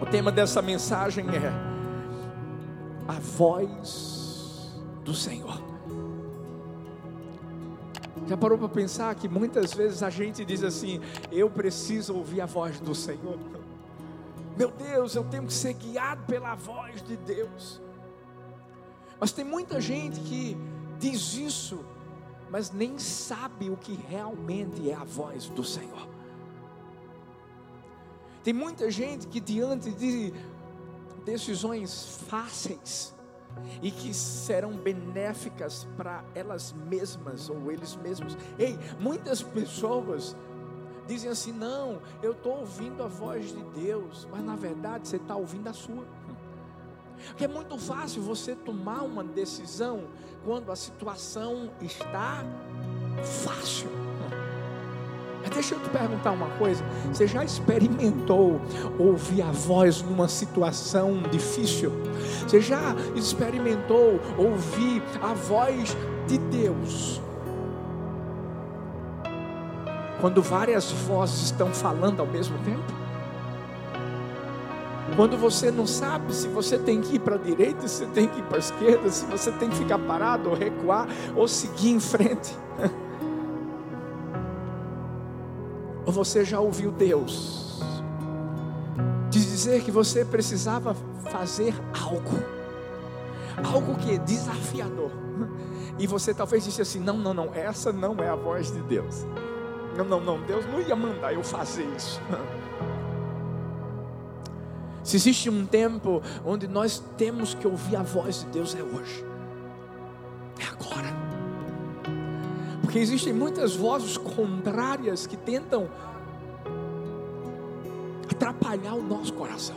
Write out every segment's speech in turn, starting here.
O tema dessa mensagem é a voz do Senhor. Já parou para pensar que muitas vezes a gente diz assim: eu preciso ouvir a voz do Senhor. Meu Deus, eu tenho que ser guiado pela voz de Deus. Mas tem muita gente que diz isso, mas nem sabe o que realmente é a voz do Senhor. Tem muita gente que diante de decisões fáceis e que serão benéficas para elas mesmas ou eles mesmos. Ei, muitas pessoas dizem assim: não, eu estou ouvindo a voz de Deus, mas na verdade você está ouvindo a sua. Porque é muito fácil você tomar uma decisão quando a situação está fácil. Mas deixa eu te perguntar uma coisa: você já experimentou ouvir a voz numa situação difícil? Você já experimentou ouvir a voz de Deus? Quando várias vozes estão falando ao mesmo tempo? Quando você não sabe se você tem que ir para a direita, se tem que ir para a esquerda, se você tem que ficar parado ou recuar ou seguir em frente. Ou você já ouviu Deus te dizer que você precisava fazer algo, algo que é desafiador, e você talvez disse assim: não, não, não, essa não é a voz de Deus. Não, não, não, Deus não ia mandar eu fazer isso. Se existe um tempo onde nós temos que ouvir a voz de Deus, é hoje, é agora. Porque existem muitas vozes contrárias que tentam atrapalhar o nosso coração.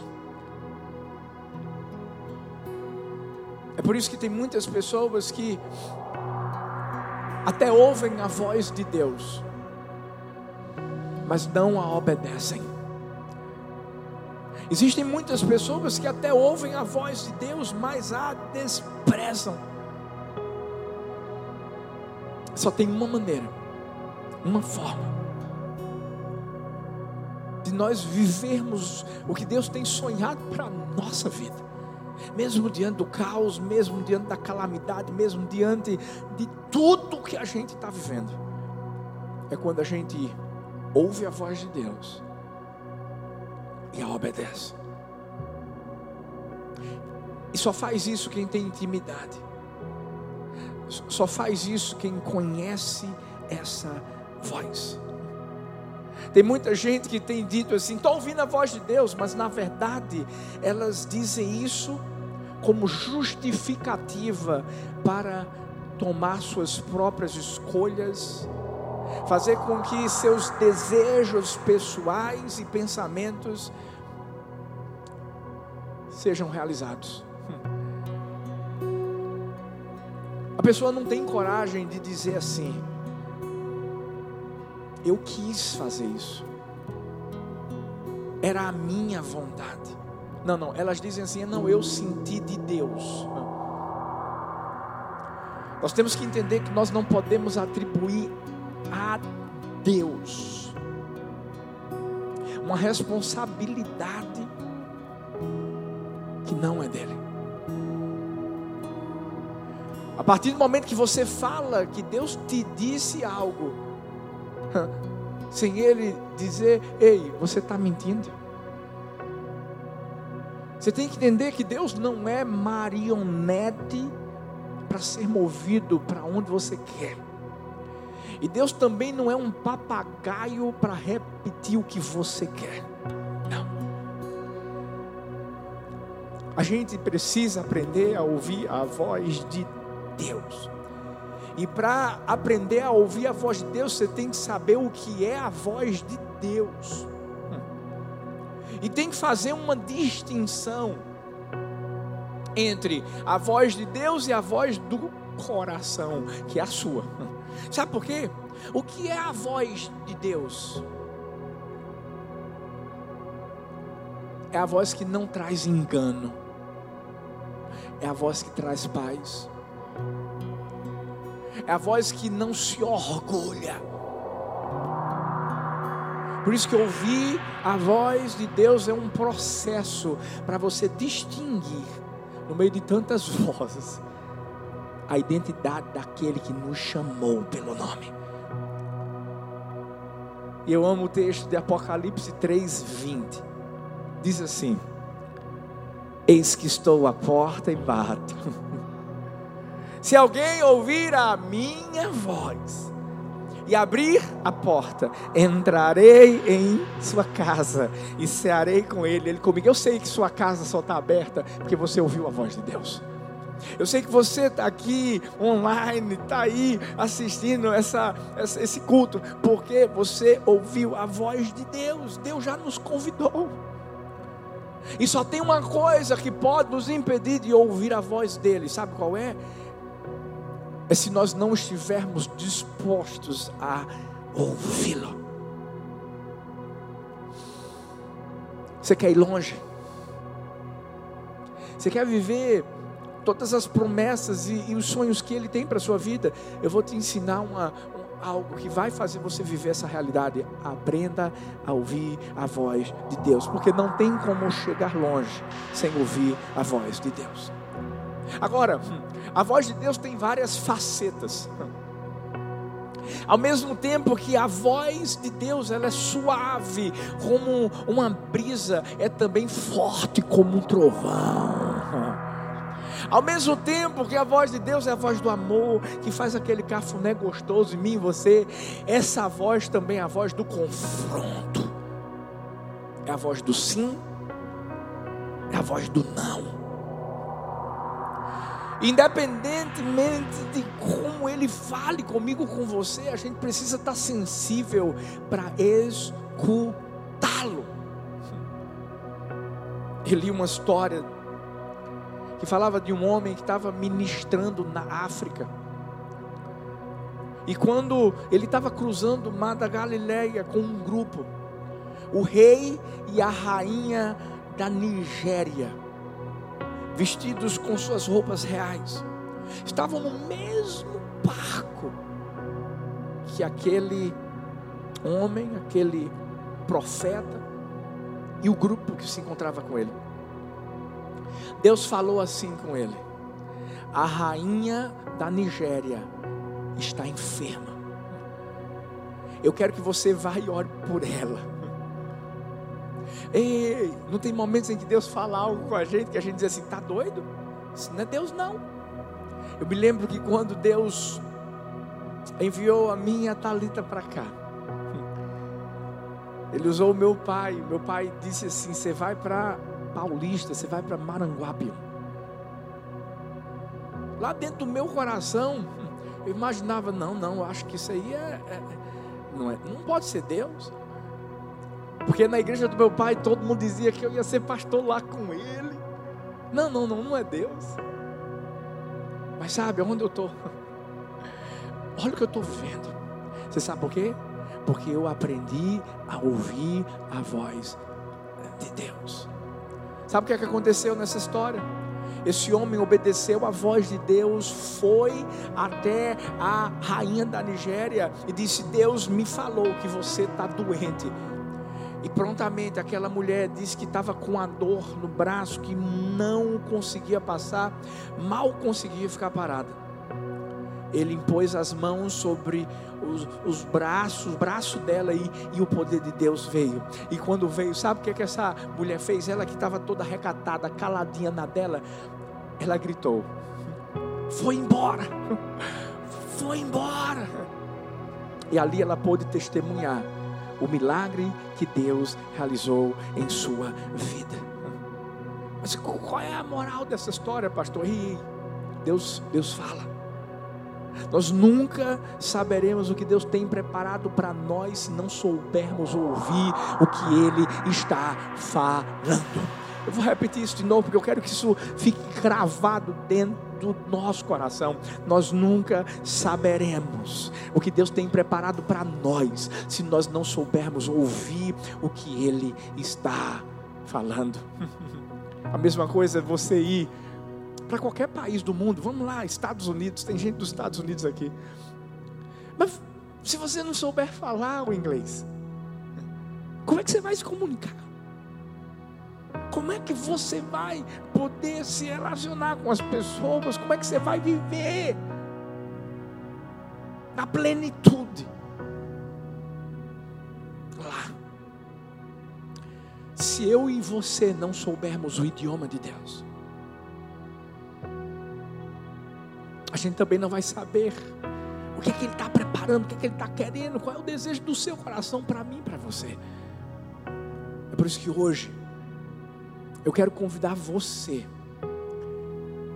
É por isso que tem muitas pessoas que até ouvem a voz de Deus, mas não a obedecem. Existem muitas pessoas que até ouvem a voz de Deus, mas a desprezam. Só tem uma maneira, uma forma de nós vivermos o que Deus tem sonhado para a nossa vida. Mesmo diante do caos, mesmo diante da calamidade, mesmo diante de tudo que a gente está vivendo, é quando a gente ouve a voz de Deus e a obedece. E só faz isso quem tem intimidade. Só faz isso quem conhece essa voz. Tem muita gente que tem dito assim: estou ouvindo a voz de Deus, mas na verdade elas dizem isso como justificativa para tomar suas próprias escolhas fazer com que seus desejos pessoais e pensamentos sejam realizados. A pessoa não tem coragem de dizer assim: eu quis fazer isso, era a minha vontade. Não, não, elas dizem assim: não, eu senti de Deus. Nós temos que entender que nós não podemos atribuir a Deus uma responsabilidade que não é dele. A partir do momento que você fala que Deus te disse algo, sem Ele dizer, ei, você está mentindo. Você tem que entender que Deus não é marionete para ser movido para onde você quer. E Deus também não é um papagaio para repetir o que você quer. Não. A gente precisa aprender a ouvir a voz de Deus. E para aprender a ouvir a voz de Deus, você tem que saber o que é a voz de Deus. E tem que fazer uma distinção entre a voz de Deus e a voz do coração, que é a sua. Sabe por quê? O que é a voz de Deus? É a voz que não traz engano, é a voz que traz paz, é a voz que não se orgulha, Por isso que ouvir a voz de Deus é um processo para você distinguir, no meio de tantas vozes, a identidade daquele que nos chamou pelo nome. E eu amo o texto de Apocalipse 3:20. Diz assim: Eis que estou à porta e bato. Se alguém ouvir a minha voz e abrir a porta, entrarei em sua casa e cearei com ele, ele comigo. Eu sei que sua casa só está aberta porque você ouviu a voz de Deus. Eu sei que você está aqui online, está aí assistindo essa, esse culto, porque você ouviu a voz de Deus. Deus já nos convidou. E só tem uma coisa que pode nos impedir de ouvir a voz dele, sabe qual é? É se nós não estivermos dispostos a ouvi-lo. Você quer ir longe? Você quer viver todas as promessas e, e os sonhos que Ele tem para a sua vida, eu vou te ensinar uma, um, algo que vai fazer você viver essa realidade. Aprenda a ouvir a voz de Deus, porque não tem como chegar longe sem ouvir a voz de Deus. Agora, a voz de Deus tem várias facetas. Ao mesmo tempo que a voz de Deus ela é suave como uma brisa, é também forte como um trovão. Ao mesmo tempo que a voz de Deus é a voz do amor, que faz aquele cafuné gostoso em mim e você, essa voz também é a voz do confronto. É a voz do sim, é a voz do não. Independentemente de como ele fale comigo, com você, a gente precisa estar sensível para escutá-lo. Eu li uma história que falava de um homem que estava ministrando na África. E quando ele estava cruzando o mar da Galileia com um grupo, o rei e a rainha da Nigéria, vestidos com suas roupas reais, estavam no mesmo barco que aquele homem, aquele profeta e o grupo que se encontrava com ele. Deus falou assim com ele: A rainha da Nigéria está enferma. Eu quero que você vá e ore por ela. Ei, não tem momentos em que Deus fala algo com a gente que a gente diz assim: tá doido? Isso não é Deus, não. Eu me lembro que quando Deus enviou a minha Talita para cá, Ele usou o meu pai. Meu pai disse assim: você vai para Paulista, você vai para Maranguape. Lá dentro do meu coração, eu imaginava, não, não, acho que isso aí é, é, não, é, não pode ser Deus. Porque na igreja do meu pai todo mundo dizia que eu ia ser pastor lá com ele. Não, não, não, não é Deus. Mas sabe onde eu estou? Olha o que eu estou vendo. Você sabe por quê? Porque eu aprendi a ouvir a voz de Deus. Sabe o que, é que aconteceu nessa história? Esse homem obedeceu a voz de Deus, foi até a rainha da Nigéria e disse: Deus me falou que você está doente. E prontamente aquela mulher disse que estava com a dor no braço, que não conseguia passar, mal conseguia ficar parada. Ele impôs as mãos sobre os, os braços, o braço dela e, e o poder de Deus veio. E quando veio, sabe o que, é que essa mulher fez? Ela que estava toda recatada, caladinha na dela, ela gritou: Foi embora, foi embora. E ali ela pôde testemunhar o milagre que Deus realizou em sua vida. Mas qual é a moral dessa história, pastor? E Deus, Deus fala. Nós nunca saberemos o que Deus tem preparado para nós se não soubermos ouvir o que Ele está falando. Eu vou repetir isso de novo, porque eu quero que isso fique cravado dentro do nosso coração. Nós nunca saberemos o que Deus tem preparado para nós se nós não soubermos ouvir o que Ele está falando. A mesma coisa é você ir para qualquer país do mundo. Vamos lá, Estados Unidos, tem gente dos Estados Unidos aqui. Mas se você não souber falar o inglês, Como é que você vai se comunicar? Como é que você vai poder se relacionar com as pessoas? Como é que você vai viver na plenitude? Lá. Se eu e você não soubermos o idioma de Deus, a gente também não vai saber o que, é que Ele está preparando, o que, é que Ele está querendo, qual é o desejo do seu coração para mim, para você. É por isso que hoje eu quero convidar você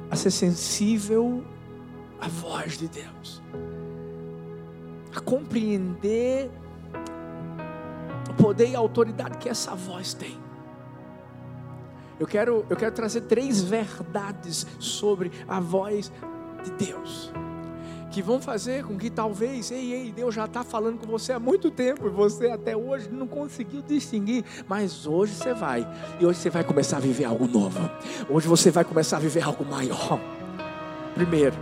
a ser sensível à voz de Deus, a compreender o poder e a autoridade que essa voz tem. Eu quero, eu quero trazer três verdades sobre a voz de Deus que vão fazer com que talvez, ei, ei, Deus já está falando com você há muito tempo e você até hoje não conseguiu distinguir, mas hoje você vai, e hoje você vai começar a viver algo novo, hoje você vai começar a viver algo maior. Primeiro,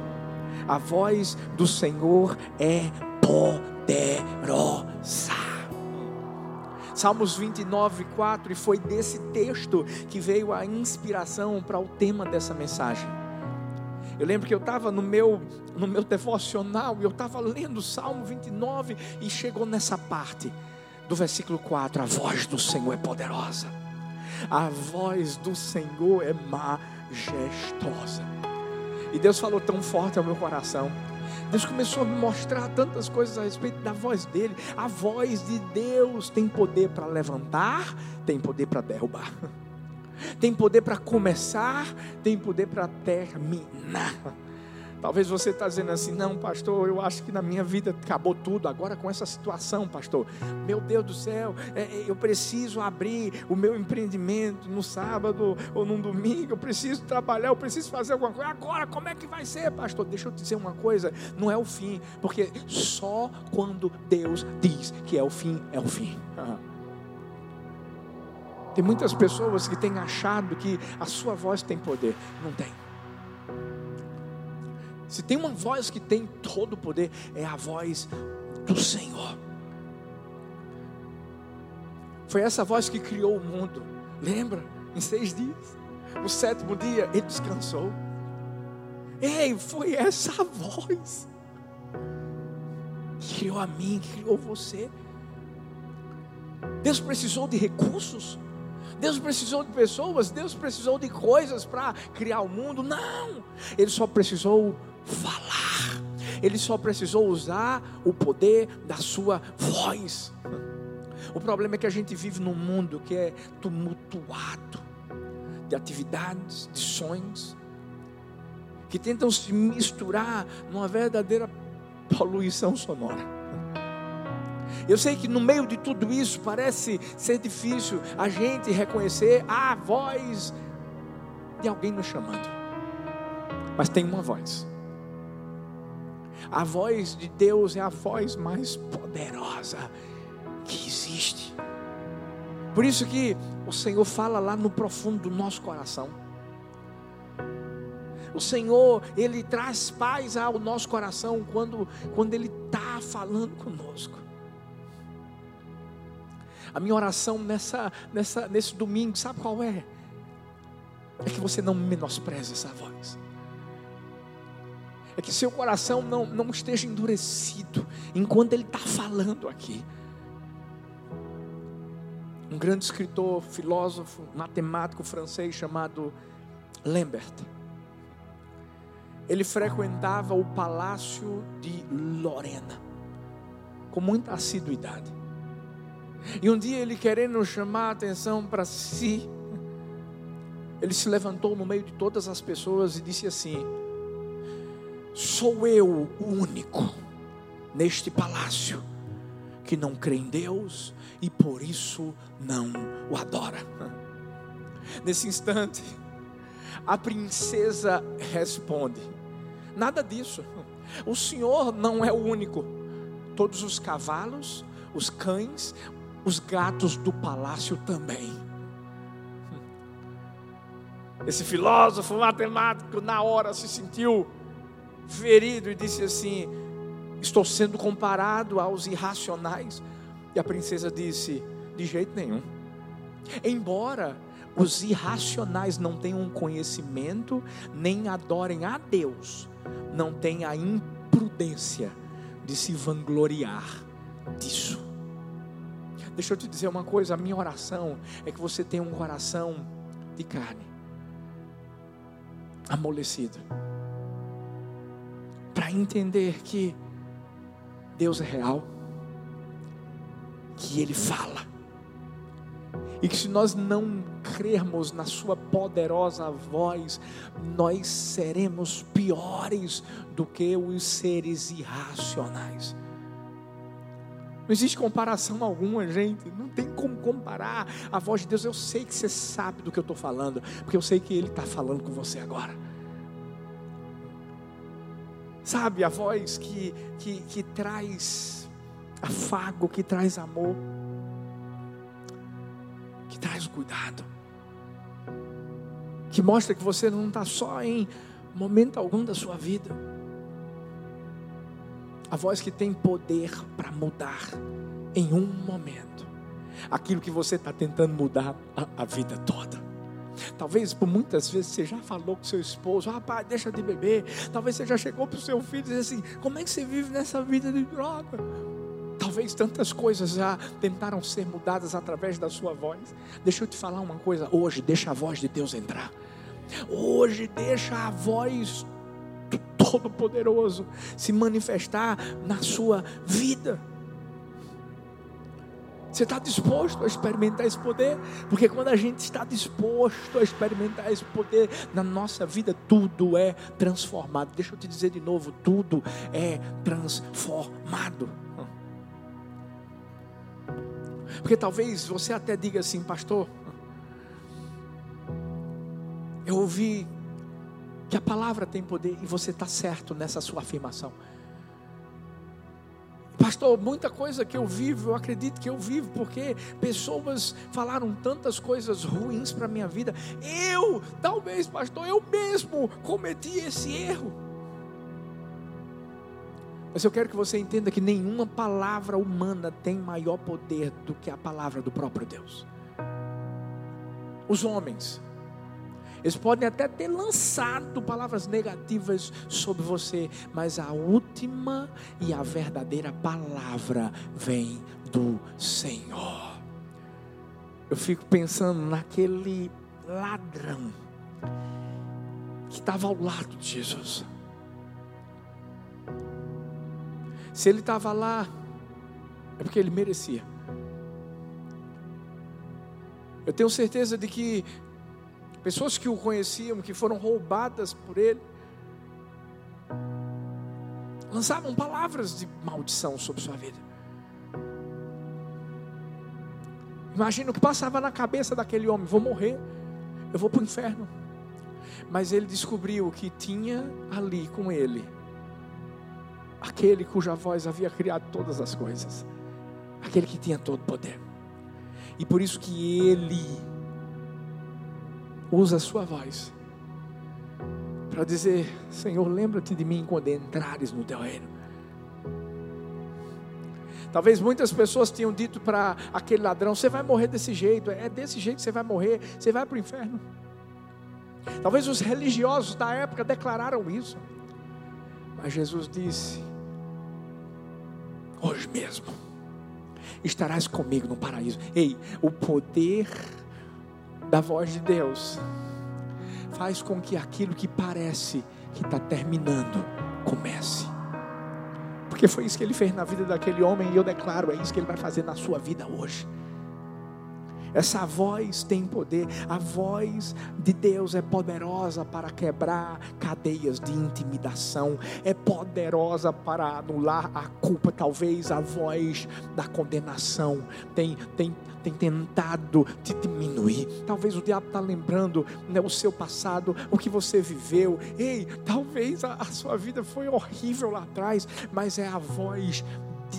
a voz do Senhor é poderosa. Salmos 29, 4, e foi desse texto que veio a inspiração para o tema dessa mensagem. Eu lembro que eu estava no meu, no meu devocional e eu estava lendo o Salmo 29 e chegou nessa parte do versículo 4: A voz do Senhor é poderosa, a voz do Senhor é majestosa. E Deus falou tão forte ao meu coração. Deus começou a me mostrar tantas coisas a respeito da voz dele. A voz de Deus tem poder para levantar, tem poder para derrubar. tem poder para começar, tem poder para terminar. Talvez você está dizendo assim, não, pastor, eu acho que na minha vida acabou tudo. Agora com essa situação, pastor, meu Deus do céu, é, é, eu preciso abrir o meu empreendimento no sábado ou no domingo. Eu preciso trabalhar, eu preciso fazer alguma coisa. Agora, como é que vai ser, pastor? Deixa eu te dizer uma coisa: não é o fim, porque só quando Deus diz que é o fim, é o fim. Tem muitas pessoas que têm achado que a sua voz tem poder. Não tem. Se tem uma voz que tem todo o poder, é a voz do Senhor. Foi essa voz que criou o mundo. Lembra? Em seis dias. No sétimo dia, ele descansou. Ei, foi essa voz que criou a mim, que criou você. Deus precisou de recursos Deus precisou de pessoas, Deus precisou de coisas para criar o mundo. Não, Ele só precisou falar, Ele só precisou usar o poder da sua voz. O problema é que a gente vive num mundo que é tumultuado de atividades, de sonhos, que tentam se misturar numa verdadeira poluição sonora. Eu sei que no meio de tudo isso parece ser difícil a gente reconhecer a voz de alguém nos chamando. Mas tem uma voz. A voz de Deus é a voz mais poderosa que existe. Por isso que o Senhor fala lá no profundo do nosso coração. O Senhor, Ele traz paz ao nosso coração quando, quando Ele está falando conosco. A minha oração nessa, nessa, nesse domingo, sabe qual é? É que você não menospreze essa voz. É que seu coração não, não esteja endurecido enquanto ele está falando aqui. Um grande escritor, filósofo, matemático francês chamado Lambert. Ele frequentava o palácio de Lorena com muita assiduidade. E um dia ele querendo chamar a atenção para si, ele se levantou no meio de todas as pessoas e disse assim: Sou eu o único neste palácio que não crê em Deus e por isso não o adora. Nesse instante, a princesa responde: Nada disso. O Senhor não é o único. Todos os cavalos, os cães, os gatos do palácio também. Esse filósofo matemático, na hora, se sentiu ferido e disse assim: Estou sendo comparado aos irracionais. E a princesa disse: De jeito nenhum. Embora os irracionais não tenham conhecimento, nem adorem a Deus, não tem a imprudência de se vangloriar disso. Deixa eu te dizer uma coisa: a minha oração é que você tenha um coração de carne, amolecido, para entender que Deus é real, que Ele fala, e que se nós não crermos na Sua poderosa voz, nós seremos piores do que os seres irracionais. Não existe comparação alguma, gente. Não tem como comparar a voz de Deus. Eu sei que você sabe do que eu estou falando, porque eu sei que Ele está falando com você agora. Sabe, a voz que, que, que traz afago, que traz amor, que traz cuidado, que mostra que você não está só em momento algum da sua vida. A voz que tem poder para mudar em um momento aquilo que você está tentando mudar a, a vida toda. Talvez por muitas vezes você já falou com seu esposo, rapaz, deixa de beber. Talvez você já chegou para o seu filho e disse assim: como é que você vive nessa vida de droga? Talvez tantas coisas já tentaram ser mudadas através da sua voz. Deixa eu te falar uma coisa: hoje, deixa a voz de Deus entrar. Hoje, deixa a voz do Todo-Poderoso se manifestar na sua vida. Você está disposto a experimentar esse poder? Porque quando a gente está disposto a experimentar esse poder na nossa vida, tudo é transformado. Deixa eu te dizer de novo: tudo é transformado. Porque talvez você até diga assim, pastor, eu ouvi que a palavra tem poder e você está certo nessa sua afirmação. Pastor, muita coisa que eu vivo, eu acredito que eu vivo, porque pessoas falaram tantas coisas ruins para a minha vida. Eu, talvez, pastor, eu mesmo cometi esse erro. Mas eu quero que você entenda que nenhuma palavra humana tem maior poder do que a palavra do próprio Deus. Os homens, eles podem até ter lançado palavras negativas sobre você, mas a última e a verdadeira palavra vem do Senhor. Eu fico pensando naquele ladrão que estava ao lado de Jesus. Se ele estava lá, é porque ele merecia. Eu tenho certeza de que pessoas que o conheciam, que foram roubadas por ele, lançavam palavras de maldição sobre sua vida. Imagina o que passava na cabeça daquele homem: vou morrer, eu vou para o inferno. Mas ele descobriu que tinha ali com ele aquele cuja voz havia criado todas as coisas, aquele que tinha todo o poder. E por isso que ele usa a sua voz para dizer: Senhor, lembra-te de mim quando entrares no teu reino. Talvez muitas pessoas tenham dito para aquele ladrão: Você vai morrer desse jeito, é desse jeito que você vai morrer, você vai para o inferno. Talvez os religiosos da época declararam isso, mas Jesus disse: Hoje mesmo estarás comigo no paraíso. Ei, o poder da voz de Deus faz com que aquilo que parece que está terminando comece. Porque foi isso que ele fez na vida daquele homem, e eu declaro: é isso que ele vai fazer na sua vida hoje. Essa voz tem poder, a voz de Deus é poderosa para quebrar cadeias de intimidação, é poderosa para anular a culpa. Talvez a voz da condenação tem, tem, tem tentado te diminuir. Talvez o diabo está lembrando né, o seu passado, o que você viveu. Ei, talvez a, a sua vida foi horrível lá atrás, mas é a voz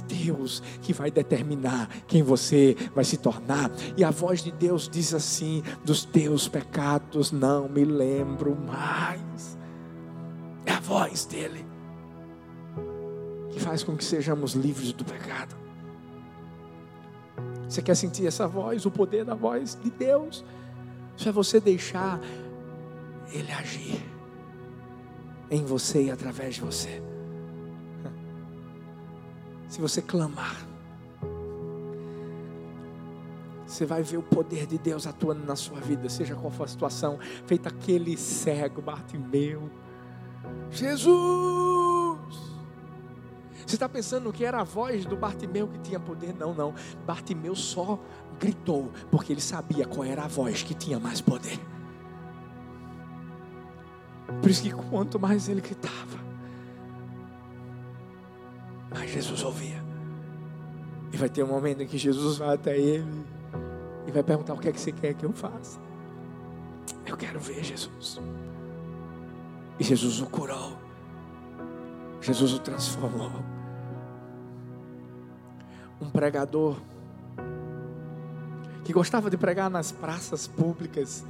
de Deus que vai determinar quem você vai se tornar. E a voz de Deus diz assim: dos teus pecados não me lembro mais. É a voz dele que faz com que sejamos livres do pecado. Você quer sentir essa voz, o poder da voz de Deus? Isso é você deixar Ele agir em você e através de você. Se você clamar, você vai ver o poder de Deus atuando na sua vida, seja qual for a situação, feito aquele cego, Bartimeu. Jesus! Você está pensando que era a voz do Bartimeu que tinha poder? Não, não. Bartimeu só gritou, porque ele sabia qual era a voz que tinha mais poder. Por isso que quanto mais ele gritava, Jesus ouvia. E vai ter um momento em que Jesus vai até ele e vai perguntar: O que é que você quer que eu faça? Eu quero ver Jesus. E Jesus o curou. Jesus o transformou um pregador que gostava de pregar nas praças públicas.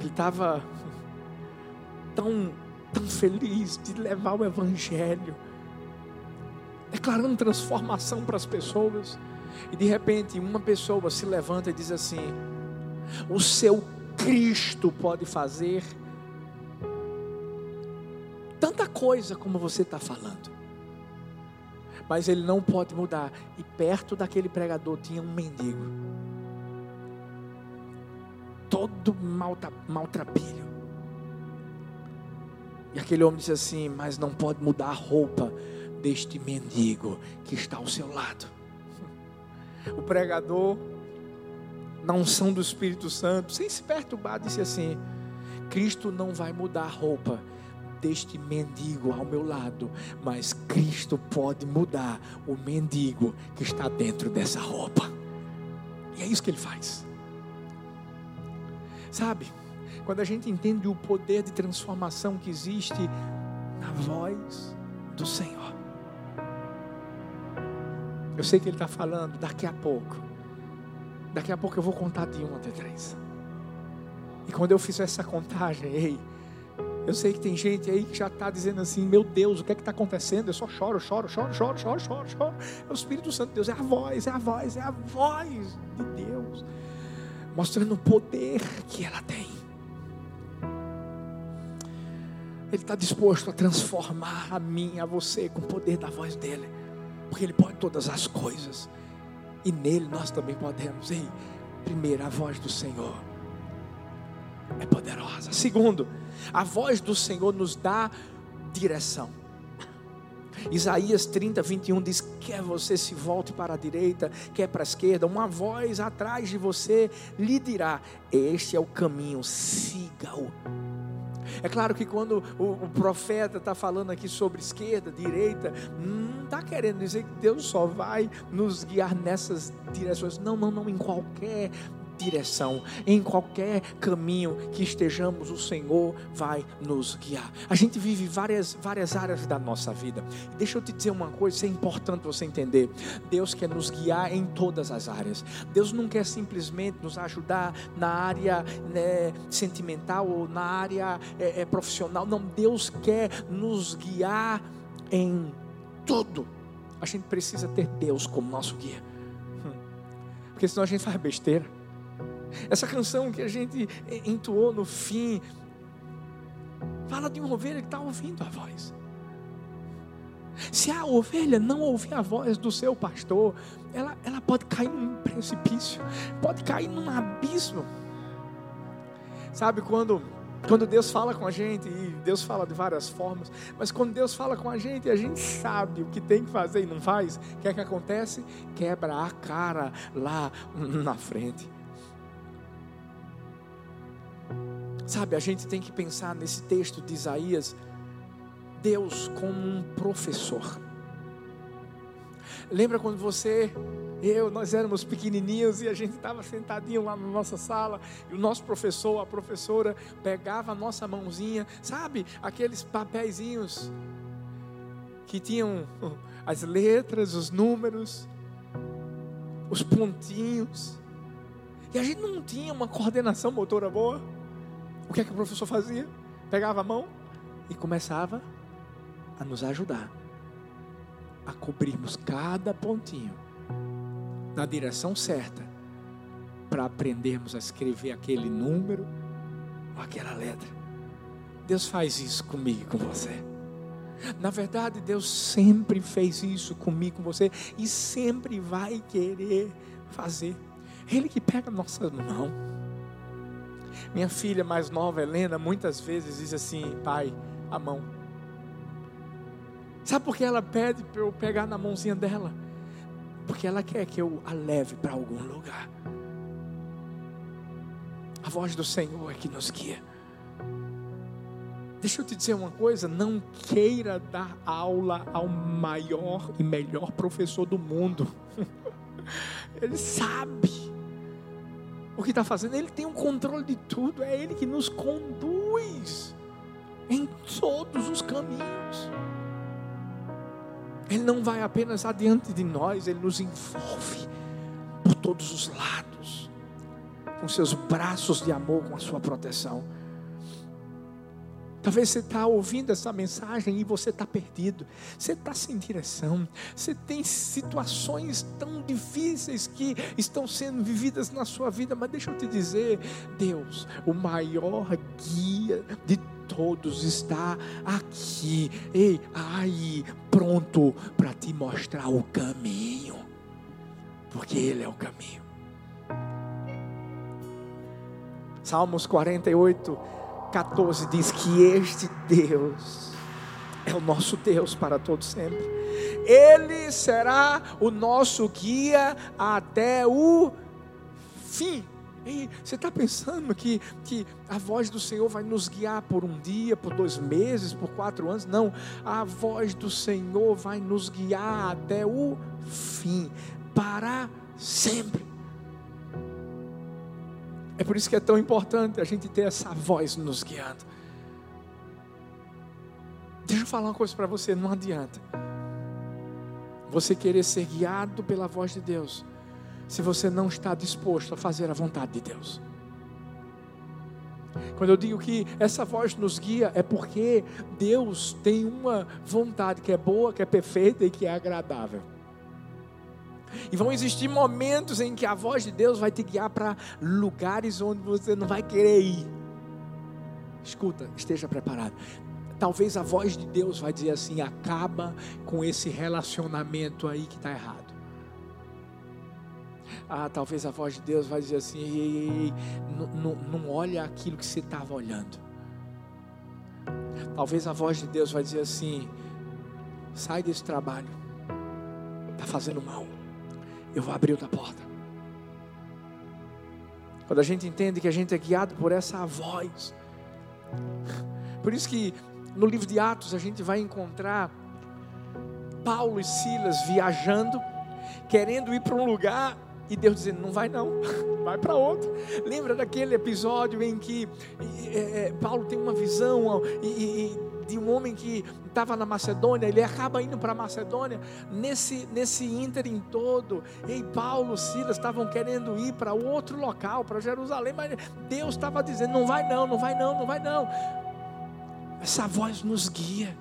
Ele estava tão, tão feliz de levar o Evangelho, declarando transformação para as pessoas. E de repente, uma pessoa se levanta e diz assim: O seu Cristo pode fazer tanta coisa como você está falando mas ele não pode mudar. E perto daquele pregador tinha um mendigo, todo maltrapilho. E aquele homem disse assim: Mas não pode mudar a roupa deste mendigo que está ao seu lado. O pregador, na unção do Espírito Santo, sem se perturbar, disse assim: Cristo não vai mudar a roupa deste mendigo ao meu lado, mas Cristo pode mudar o mendigo que está dentro dessa roupa. E é isso que ele faz. Sabe, quando a gente entende o poder de transformação que existe na voz do Senhor. Eu sei que ele está falando daqui a pouco. Daqui a pouco eu vou contar de um até três. E quando eu fizer essa contagem, ei, eu sei que tem gente aí que já está dizendo assim: Meu Deus, o que é que está acontecendo? Eu só choro, choro, choro, choro, choro, choro, choro. É o Espírito Santo de Deus, é a voz, é a voz, é a voz de Deus, mostrando o poder que ela tem. Ele está disposto a transformar a mim, a você, com o poder da voz dele, porque ele pode todas as coisas, e nele nós também podemos. Ei, primeiro, a voz do Senhor é poderosa. Segundo, a voz do Senhor nos dá direção. Isaías 30, 21 diz: quer você se volte para a direita, quer para a esquerda, uma voz atrás de você lhe dirá: Este é o caminho, siga-o. É claro que quando o, o profeta está falando aqui sobre esquerda, direita, não está querendo dizer que Deus só vai nos guiar nessas direções. Não, não, não, em qualquer direção, em qualquer caminho que estejamos, o Senhor vai nos guiar. A gente vive várias, várias áreas da nossa vida. Deixa eu te dizer uma coisa, isso é importante você entender. Deus quer nos guiar em todas as áreas. Deus não quer simplesmente nos ajudar na área né, sentimental ou na área é, é, profissional. Não, Deus quer nos guiar em tudo. A gente precisa ter Deus como nosso guia. Hum. Porque senão a gente faz besteira. Essa canção que a gente entoou no fim, fala de uma ovelha que está ouvindo a voz. Se a ovelha não ouvir a voz do seu pastor, ela, ela pode cair num precipício, pode cair num abismo. Sabe quando quando Deus fala com a gente, e Deus fala de várias formas, mas quando Deus fala com a gente, a gente sabe o que tem que fazer e não faz, o que é que acontece? Quebra a cara lá na frente. Sabe, a gente tem que pensar nesse texto de Isaías, Deus como um professor. Lembra quando você, eu, nós éramos pequenininhos e a gente estava sentadinho lá na nossa sala e o nosso professor, a professora, pegava a nossa mãozinha, sabe, aqueles papeizinhos que tinham as letras, os números, os pontinhos, e a gente não tinha uma coordenação motora boa. O que é que o professor fazia? Pegava a mão e começava a nos ajudar a cobrirmos cada pontinho na direção certa para aprendermos a escrever aquele número ou aquela letra. Deus faz isso comigo e com você. Na verdade, Deus sempre fez isso comigo, com você e sempre vai querer fazer. Ele que pega a nossa mão. Minha filha mais nova, Helena, muitas vezes diz assim: Pai, a mão. Sabe por que ela pede para eu pegar na mãozinha dela? Porque ela quer que eu a leve para algum lugar. A voz do Senhor é que nos guia. Deixa eu te dizer uma coisa: não queira dar aula ao maior e melhor professor do mundo. Ele sabe o que está fazendo, ele tem o um controle de tudo, é ele que nos conduz em todos os caminhos. Ele não vai apenas adiante de nós, ele nos envolve por todos os lados, com seus braços de amor, com a sua proteção. Talvez você está ouvindo essa mensagem e você está perdido, você está sem direção, você tem situações tão difíceis que estão sendo vividas na sua vida, mas deixa eu te dizer, Deus, o maior guia de todos está aqui, ei, aí, pronto para te mostrar o caminho, porque Ele é o caminho. Salmos 48, 14 diz que este Deus é o nosso Deus para todo sempre. Ele será o nosso guia até o fim. Ei, você está pensando que, que a voz do Senhor vai nos guiar por um dia, por dois meses, por quatro anos? Não, a voz do Senhor vai nos guiar até o fim, para sempre. É por isso que é tão importante a gente ter essa voz nos guiando. Deixa eu falar uma coisa para você: não adianta você querer ser guiado pela voz de Deus se você não está disposto a fazer a vontade de Deus. Quando eu digo que essa voz nos guia, é porque Deus tem uma vontade que é boa, que é perfeita e que é agradável. E vão existir momentos em que a voz de Deus vai te guiar para lugares onde você não vai querer ir. Escuta, esteja preparado. Talvez a voz de Deus vai dizer assim: acaba com esse relacionamento aí que está errado. Ah, talvez a voz de Deus vai dizer assim: ei, ei, ei, não, não olha aquilo que você estava olhando. Talvez a voz de Deus vai dizer assim: sai desse trabalho, está fazendo mal. Eu vou abrir outra porta. Quando a gente entende que a gente é guiado por essa voz, por isso que no livro de Atos a gente vai encontrar Paulo e Silas viajando, querendo ir para um lugar e Deus dizendo: não vai não, vai para outro. Lembra daquele episódio em que é, Paulo tem uma visão e, e, de um homem que estava na Macedônia, ele acaba indo para a Macedônia. Nesse, nesse ínterim todo, ei, Paulo, Silas estavam querendo ir para outro local, para Jerusalém, mas Deus estava dizendo: não vai não, não vai não, não vai não. Essa voz nos guia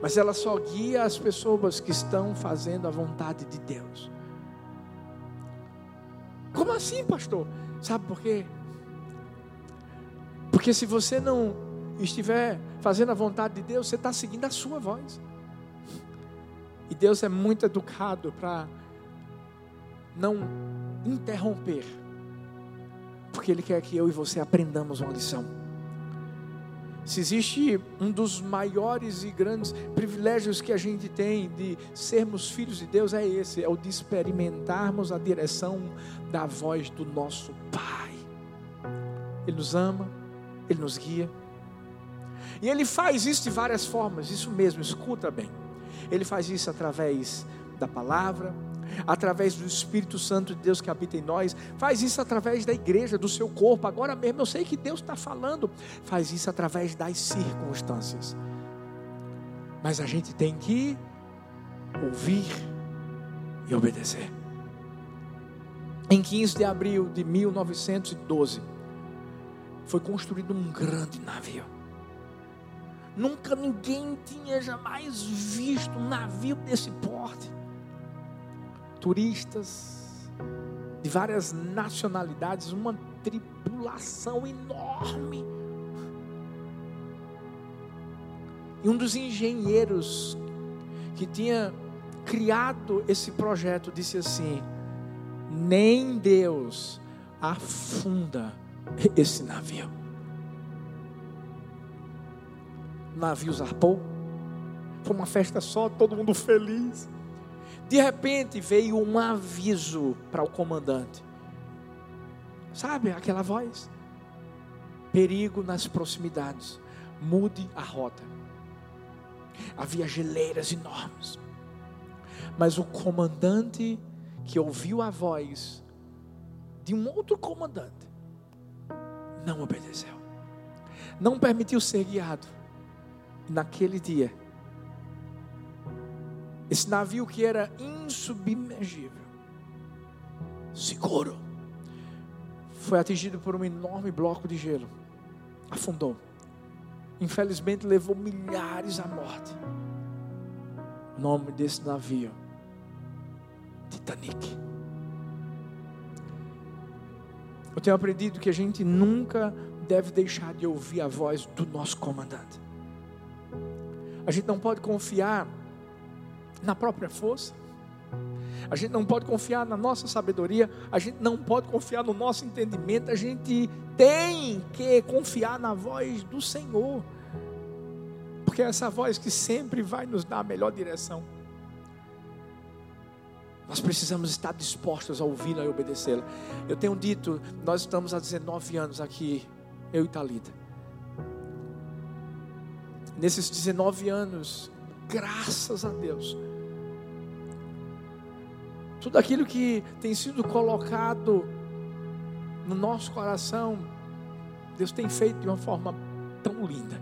mas ela só guia as pessoas que estão fazendo a vontade de Deus. Como assim, pastor? Sabe por quê? Porque se você não estiver fazendo a vontade de Deus, você está seguindo a sua voz. E Deus é muito educado para não interromper, porque Ele quer que eu e você aprendamos uma lição. Se existe um dos maiores e grandes privilégios que a gente tem de sermos filhos de Deus, é esse: é o de experimentarmos a direção da voz do nosso Pai. Ele nos ama, Ele nos guia. E Ele faz isso de várias formas, isso mesmo, escuta bem. Ele faz isso através da palavra, através do Espírito Santo de Deus que habita em nós, faz isso através da igreja, do seu corpo. Agora mesmo eu sei que Deus está falando, faz isso através das circunstâncias. Mas a gente tem que ouvir e obedecer. Em 15 de abril de 1912, foi construído um grande navio. Nunca ninguém tinha jamais visto um navio desse porte. turistas de várias nacionalidades, uma tribulação enorme. E um dos engenheiros que tinha criado esse projeto disse assim: nem Deus afunda esse navio. Navio zarpou, foi uma festa só, todo mundo feliz. De repente veio um aviso para o comandante. Sabe aquela voz? Perigo nas proximidades. Mude a rota. Havia geleiras enormes. Mas o comandante que ouviu a voz de um outro comandante não obedeceu. Não permitiu ser guiado. Naquele dia, esse navio que era insubmergível, seguro, foi atingido por um enorme bloco de gelo, afundou. Infelizmente levou milhares à morte. O nome desse navio, Titanic. Eu tenho aprendido que a gente nunca deve deixar de ouvir a voz do nosso comandante. A gente não pode confiar na própria força. A gente não pode confiar na nossa sabedoria, a gente não pode confiar no nosso entendimento, a gente tem que confiar na voz do Senhor, porque é essa voz que sempre vai nos dar a melhor direção. Nós precisamos estar dispostos a ouvi-la e obedecê-la. Eu tenho dito, nós estamos há 19 anos aqui, eu e Talita. Nesses 19 anos, graças a Deus, tudo aquilo que tem sido colocado no nosso coração, Deus tem feito de uma forma tão linda.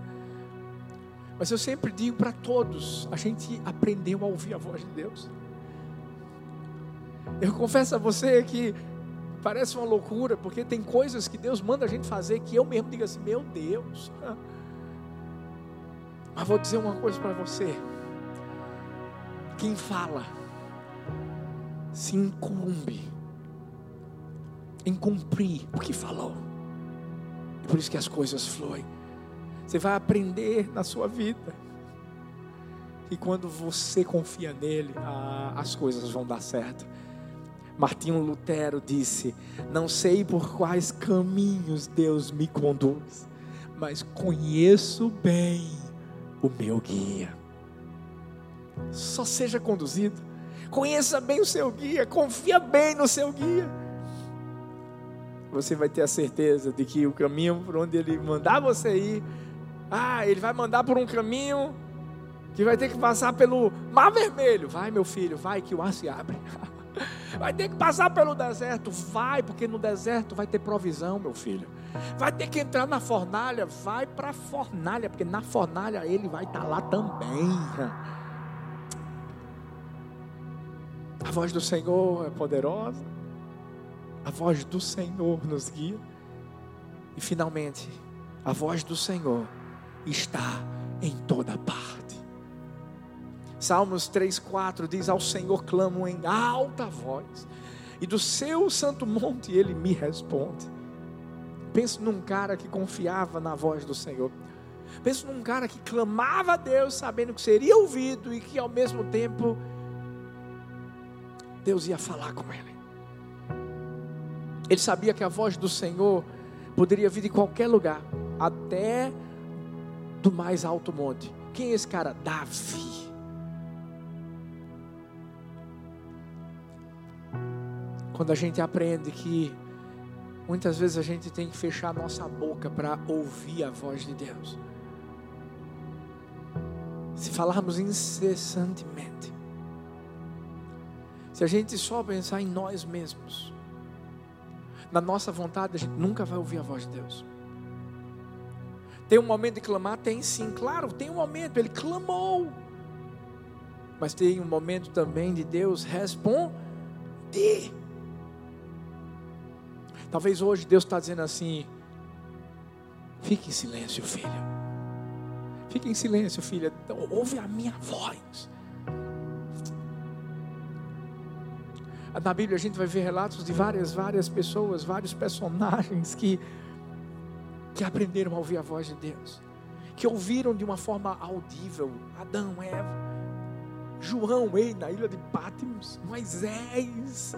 Mas eu sempre digo para todos: a gente aprendeu a ouvir a voz de Deus. Eu confesso a você que parece uma loucura, porque tem coisas que Deus manda a gente fazer que eu mesmo digo assim: meu Deus. Mas vou dizer uma coisa para você: quem fala, se incumbe em cumprir o que falou. É por isso que as coisas fluem. Você vai aprender na sua vida. E quando você confia nele, as coisas vão dar certo. Martinho Lutero disse: Não sei por quais caminhos Deus me conduz, mas conheço bem o meu guia. Só seja conduzido Conheça bem o seu guia, confia bem no seu guia. Você vai ter a certeza de que o caminho por onde ele mandar você ir, ah, ele vai mandar por um caminho que vai ter que passar pelo Mar Vermelho. Vai, meu filho, vai que o ar se abre. Vai ter que passar pelo deserto, vai, porque no deserto vai ter provisão, meu filho. Vai ter que entrar na fornalha, vai para a fornalha, porque na fornalha ele vai estar tá lá também. A voz do Senhor é poderosa. A voz do Senhor nos guia. E finalmente, a voz do Senhor está em toda parte. Salmos 3:4 diz: Ao Senhor clamo em alta voz, e do seu santo monte ele me responde. Penso num cara que confiava na voz do Senhor. Penso num cara que clamava a Deus, sabendo que seria ouvido e que ao mesmo tempo Deus ia falar com ele. Ele sabia que a voz do Senhor poderia vir de qualquer lugar, até do mais alto monte. Quem é esse cara? Davi. Quando a gente aprende que muitas vezes a gente tem que fechar nossa boca para ouvir a voz de Deus. Se falarmos incessantemente, se a gente só pensar em nós mesmos, na nossa vontade, a gente nunca vai ouvir a voz de Deus. Tem um momento de clamar? Tem sim, claro, tem um momento, ele clamou. Mas tem um momento também de Deus responder. Talvez hoje Deus está dizendo assim: fique em silêncio, filho. Fique em silêncio, filha. Ouve a minha voz. Na Bíblia a gente vai ver relatos de várias, várias pessoas, vários personagens que, que aprenderam a ouvir a voz de Deus, que ouviram de uma forma audível. Adão, Eva, João, ei, na ilha de Patmos, Moisés,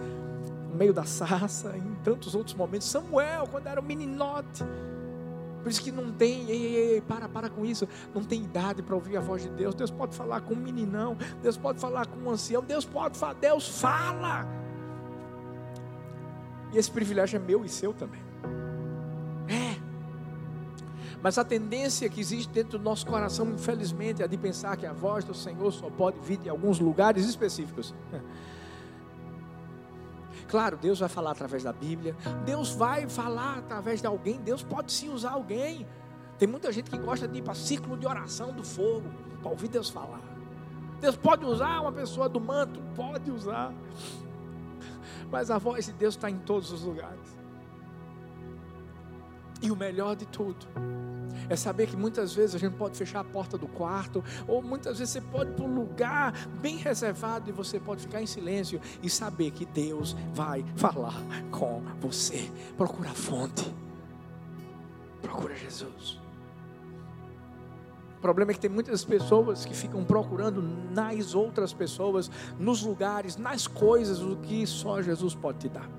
no meio da sarça, em tantos outros momentos, Samuel, quando era um meninote. Por isso que não tem, ei, ei, ei, para, para com isso. Não tem idade para ouvir a voz de Deus. Deus pode falar com um meninão, Deus pode falar com um ancião, Deus pode falar, Deus fala. E esse privilégio é meu e seu também. É. Mas a tendência que existe dentro do nosso coração, infelizmente, é de pensar que a voz do Senhor só pode vir de alguns lugares específicos. Claro, Deus vai falar através da Bíblia, Deus vai falar através de alguém, Deus pode sim usar alguém. Tem muita gente que gosta de ir para ciclo de oração do fogo, para ouvir Deus falar. Deus pode usar uma pessoa do manto, pode usar. Mas a voz de Deus está em todos os lugares. E o melhor de tudo é saber que muitas vezes a gente pode fechar a porta do quarto, ou muitas vezes você pode ir para um lugar bem reservado e você pode ficar em silêncio e saber que Deus vai falar com você. Procura a fonte, procura Jesus. O problema é que tem muitas pessoas que ficam procurando nas outras pessoas, nos lugares, nas coisas, o que só Jesus pode te dar.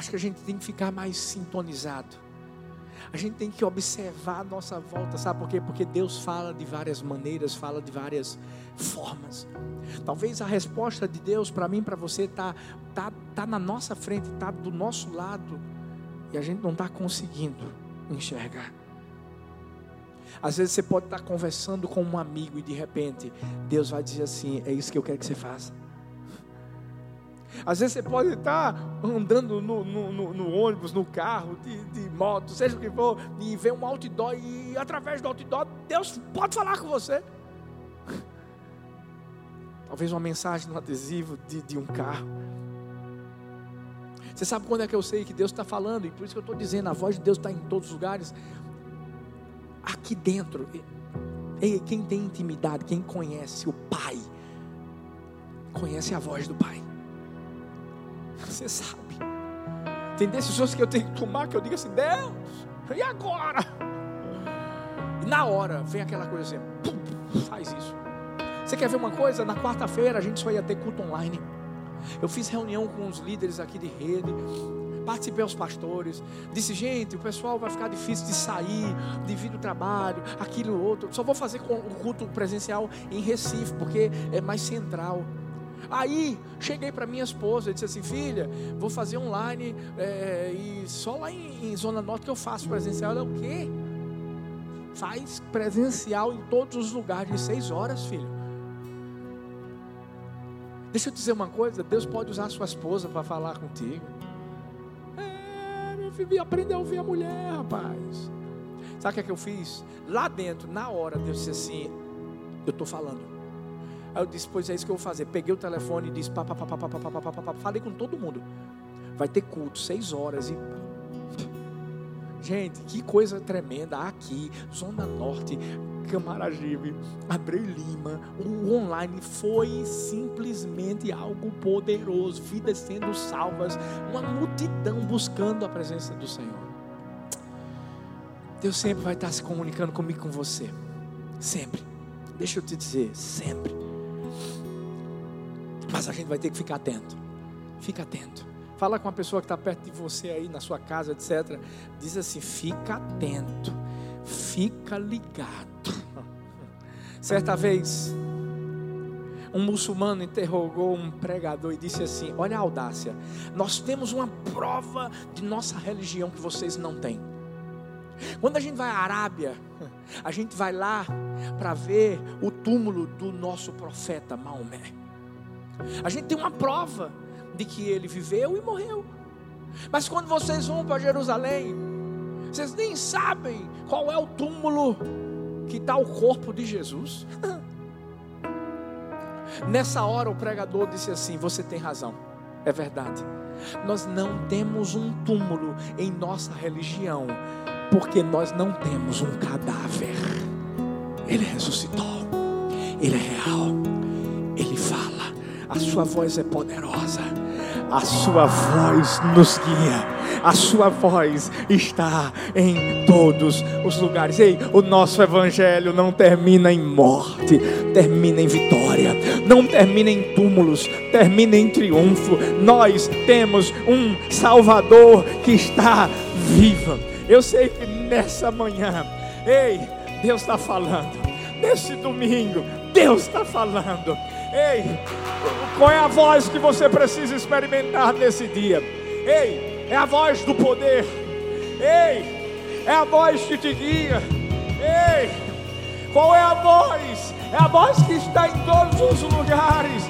Acho que a gente tem que ficar mais sintonizado. A gente tem que observar a nossa volta, sabe por quê? Porque Deus fala de várias maneiras, fala de várias formas. Talvez a resposta de Deus para mim, para você, está tá, tá na nossa frente, está do nosso lado, e a gente não está conseguindo enxergar. Às vezes você pode estar tá conversando com um amigo e de repente Deus vai dizer assim: é isso que eu quero que você faça. Às vezes você pode estar andando no, no, no, no ônibus, no carro, de, de, moto, seja o que for, e ver um outdoor, e através do outdoor, Deus pode falar com você. Talvez uma mensagem no adesivo de, de um carro. Você sabe quando é que eu sei que Deus está falando? E por isso que eu estou dizendo, a voz de Deus está em todos os lugares. Aqui dentro. Ei, quem tem intimidade, quem conhece o Pai, conhece a voz do Pai. Você sabe. Tem decisões que eu tenho que tomar que eu digo assim, Deus, e agora? E na hora vem aquela coisa assim, pum, faz isso. Você quer ver uma coisa? Na quarta-feira a gente só ia ter culto online. Eu fiz reunião com os líderes aqui de rede, participei aos pastores, disse, gente, o pessoal vai ficar difícil de sair, devido ao trabalho, aquilo outro. Só vou fazer o culto presencial em Recife, porque é mais central. Aí cheguei para minha esposa e disse assim: Filha, vou fazer online é, e só lá em, em, Zona Norte que eu faço presencial. Ela, o quê? Faz presencial em todos os lugares, de seis horas, filho. Deixa eu dizer uma coisa: Deus pode usar a sua esposa para falar contigo. É, meu filho, aprender a ouvir a mulher, rapaz. Sabe o que é que eu fiz? Lá dentro, na hora, Deus disse assim: Eu estou falando. Aí eu disse, pois é isso que eu vou fazer. Peguei o telefone e disse, pá, pá, pá, pá, pá, pá, pá, pá, pá, falei com todo mundo. Vai ter culto, seis horas e. Gente, que coisa tremenda aqui, Zona Norte, Camaragibe, Abreu Lima, o online foi simplesmente algo poderoso, vidas sendo salvas, uma multidão buscando a presença do Senhor. Deus sempre vai estar se comunicando comigo com você, sempre. Deixa eu te dizer, sempre. Mas a gente vai ter que ficar atento. Fica atento. Fala com a pessoa que está perto de você aí na sua casa, etc. Diz assim: fica atento, fica ligado. Certa vez, um muçulmano interrogou um pregador e disse assim: Olha a audácia, nós temos uma prova de nossa religião que vocês não têm. Quando a gente vai à Arábia, a gente vai lá para ver o túmulo do nosso profeta Maomé. A gente tem uma prova de que ele viveu e morreu. Mas quando vocês vão para Jerusalém, vocês nem sabem qual é o túmulo que está o corpo de Jesus. Nessa hora o pregador disse assim: Você tem razão, é verdade. Nós não temos um túmulo em nossa religião, porque nós não temos um cadáver. Ele ressuscitou. Ele é real. A sua voz é poderosa. A sua voz nos guia. A sua voz está em todos os lugares. Ei, o nosso evangelho não termina em morte, termina em vitória. Não termina em túmulos, termina em triunfo. Nós temos um Salvador que está vivo. Eu sei que nessa manhã, ei, Deus está falando. Nesse domingo, Deus está falando. Ei, qual é a voz que você precisa experimentar nesse dia? Ei, é a voz do poder. Ei, é a voz que te guia. Ei, qual é a voz? É a voz que está em todos os lugares.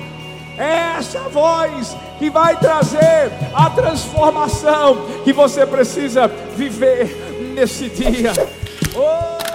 É essa voz que vai trazer a transformação que você precisa viver nesse dia. Oh!